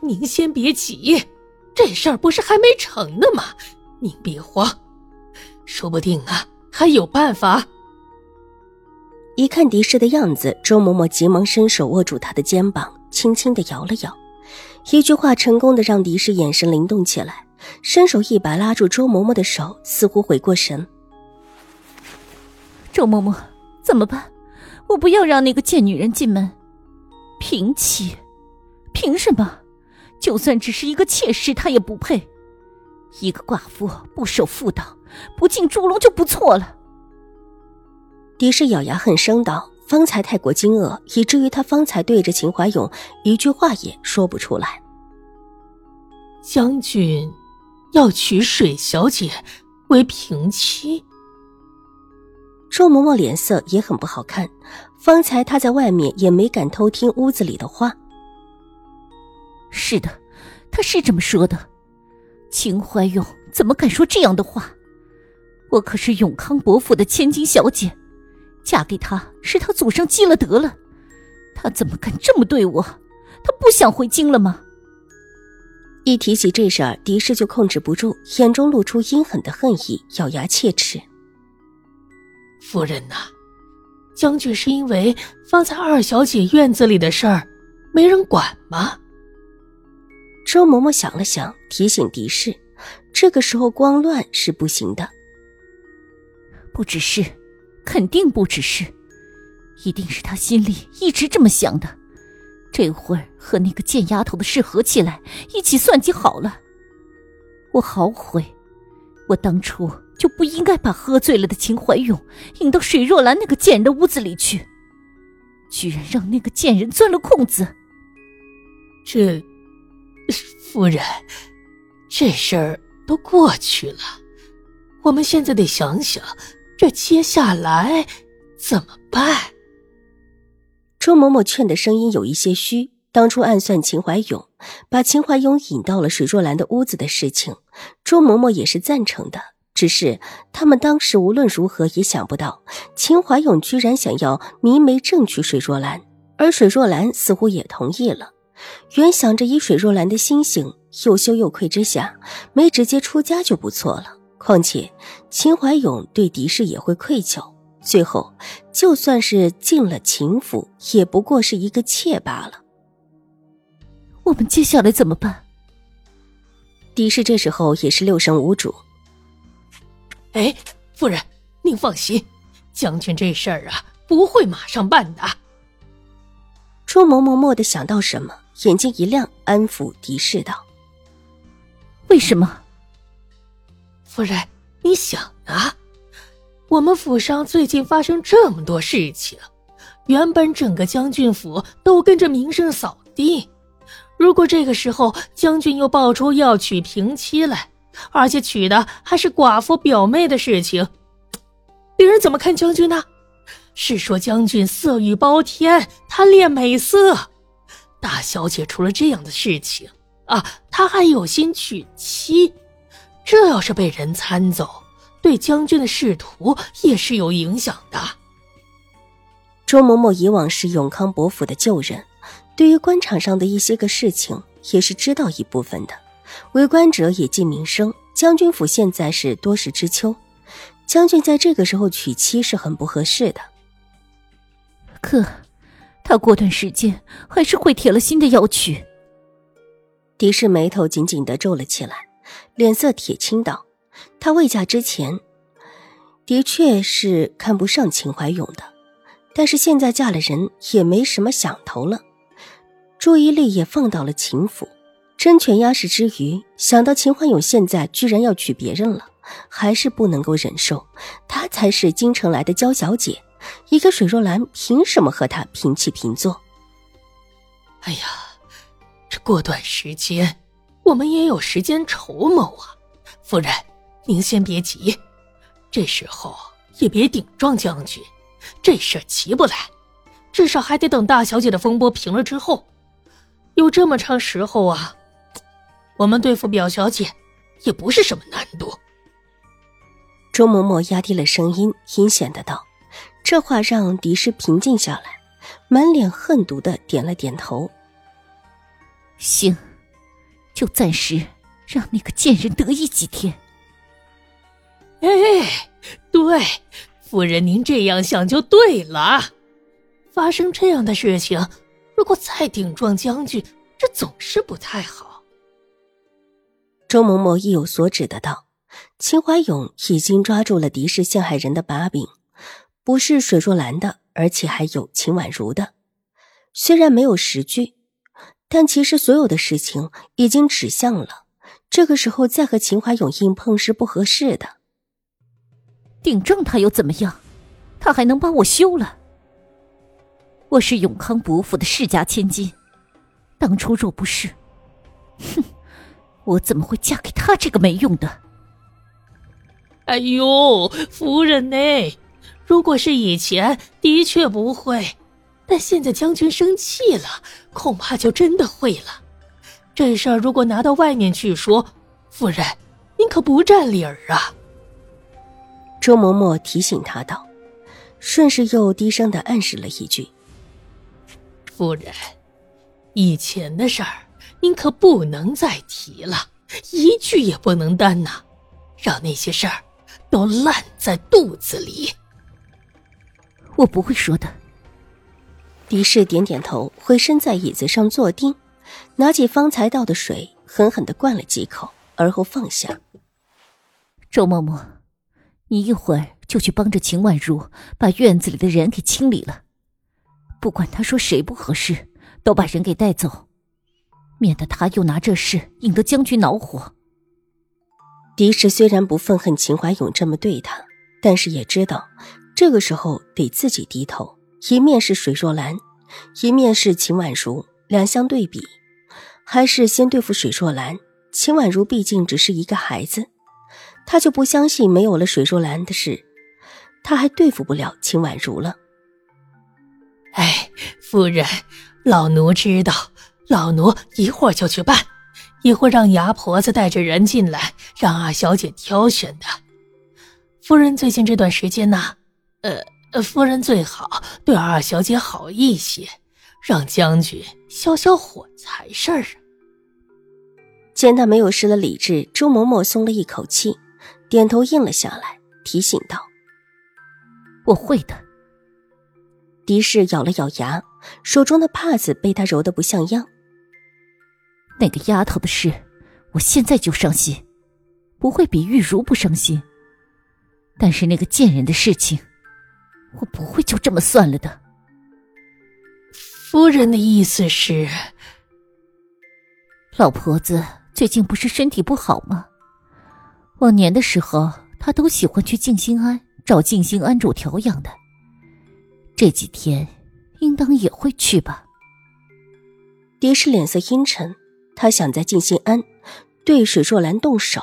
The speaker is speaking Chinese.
您先别急，这事儿不是还没成呢吗？您别慌，说不定啊还有办法。一看狄氏的样子，周嬷嬷急忙伸手握住他的肩膀，轻轻的摇了摇。一句话成功的让狄氏眼神灵动起来，伸手一把拉住周嬷嬷的手，似乎回过神。周嬷嬷，怎么办？我不要让那个贱女人进门。平妻，凭什么？就算只是一个妾室，她也不配。一个寡妇不守妇道，不进猪笼就不错了。狄氏咬牙恨声道：“方才太过惊愕，以至于他方才对着秦怀勇一句话也说不出来。”将军要娶水小姐为平妻。周嬷嬷脸色也很不好看，方才她在外面也没敢偷听屋子里的话。是的，他是这么说的。秦怀勇怎么敢说这样的话？我可是永康伯府的千金小姐，嫁给他是他祖上积了德了。他怎么敢这么对我？他不想回京了吗？一提起这事儿，狄氏就控制不住，眼中露出阴狠的恨意，咬牙切齿：“夫人呐，将军是因为方才二小姐院子里的事儿没人管吗？”周嬷嬷想了想，提醒狄氏：“这个时候光乱是不行的。不只是，肯定不只是，一定是他心里一直这么想的。这会儿和那个贱丫头的事合起来，一起算计好了。我好悔，我当初就不应该把喝醉了的秦怀勇引到水若兰那个贱人的屋子里去，居然让那个贱人钻了空子。这……”夫人，这事儿都过去了，我们现在得想想，这接下来怎么办？周嬷嬷劝的声音有一些虚。当初暗算秦怀勇，把秦怀勇引到了水若兰的屋子的事情，周嬷嬷也是赞成的。只是他们当时无论如何也想不到，秦怀勇居然想要明媒正娶水若兰，而水若兰似乎也同意了。原想着以水若兰的心性，又羞又愧之下，没直接出家就不错了。况且秦怀勇对狄氏也会愧疚，最后就算是进了秦府，也不过是一个妾罢了。我们接下来怎么办？狄氏这时候也是六神无主。哎，夫人，您放心，将军这事儿啊，不会马上办的。朱嬷嬷蓦地想到什么。眼睛一亮，安抚狄氏道：“为什么？夫人，你想啊，我们府上最近发生这么多事情，原本整个将军府都跟着名声扫地。如果这个时候将军又爆出要娶平妻来，而且娶的还是寡妇表妹的事情，别人怎么看将军呢？是说将军色欲包天，贪恋美色？”大小姐出了这样的事情啊，她还有心娶妻，这要是被人参走，对将军的仕途也是有影响的。周嬷嬷以往是永康伯府的旧人，对于官场上的一些个事情也是知道一部分的。为官者也尽民生，将军府现在是多事之秋，将军在这个时候娶妻是很不合适的。可。他过段时间还是会铁了心的要娶。狄氏眉头紧紧的皱了起来，脸色铁青道：“他未嫁之前，的确是看不上秦怀勇的，但是现在嫁了人，也没什么想头了，注意力也放到了秦府，争权压势之余，想到秦怀勇现在居然要娶别人了，还是不能够忍受。她才是京城来的娇小姐。”一个水若兰凭什么和他平起平坐？哎呀，这过段时间我们也有时间筹谋啊。夫人，您先别急，这时候也别顶撞将军，这事儿急不来，至少还得等大小姐的风波平了之后。有这么长时候啊，我们对付表小姐也不是什么难度。周嬷嬷压低了声音，阴险的道：“这话让狄氏平静下来，满脸恨毒的点了点头。行，就暂时让那个贱人得意几天。”哎，对，夫人您这样想就对了。发生这样的事情。如果再顶撞将军，这总是不太好。周嬷嬷意有所指的道：“秦怀勇已经抓住了狄氏陷害人的把柄，不是水若兰的，而且还有秦婉如的。虽然没有实据，但其实所有的事情已经指向了。这个时候再和秦怀勇硬碰是不合适的。顶撞他又怎么样？他还能帮我休了？”我是永康伯府的世家千金，当初若不是，哼，我怎么会嫁给他这个没用的？哎呦，夫人呢？如果是以前，的确不会，但现在将军生气了，恐怕就真的会了。这事儿如果拿到外面去说，夫人，您可不占理儿啊。周嬷嬷提醒他道，顺势又低声的暗示了一句。夫人，以前的事儿您可不能再提了，一句也不能担呐，让那些事儿都烂在肚子里。我不会说的。狄氏点点头，回身在椅子上坐定，拿起方才倒的水，狠狠的灌了几口，而后放下。周嬷嬷，你一会儿就去帮着秦婉如把院子里的人给清理了。不管他说谁不合适，都把人给带走，免得他又拿这事引得将军恼火。狄氏虽然不愤恨秦怀勇这么对他，但是也知道这个时候得自己低头。一面是水若兰，一面是秦婉如，两相对比，还是先对付水若兰。秦婉如毕竟只是一个孩子，他就不相信没有了水若兰的事，他还对付不了秦婉如了。哎，夫人，老奴知道，老奴一会儿就去办，一会儿让牙婆子带着人进来，让二小姐挑选的。夫人最近这段时间呢，呃，夫人最好对二小姐好一些，让将军消消火才是啊。见他没有失了理智，周嬷嬷松了一口气，点头应了下来，提醒道：“我会的。”狄氏咬了咬牙，手中的帕子被他揉得不像样。那个丫头的事，我现在就伤心，不会比玉茹不伤心。但是那个贱人的事情，我不会就这么算了的。夫人的意思是，老婆子最近不是身体不好吗？往年的时候，她都喜欢去静心庵找静心庵主调养的。这几天，应当也会去吧。狄氏脸色阴沉，他想在静心庵对水若兰动手。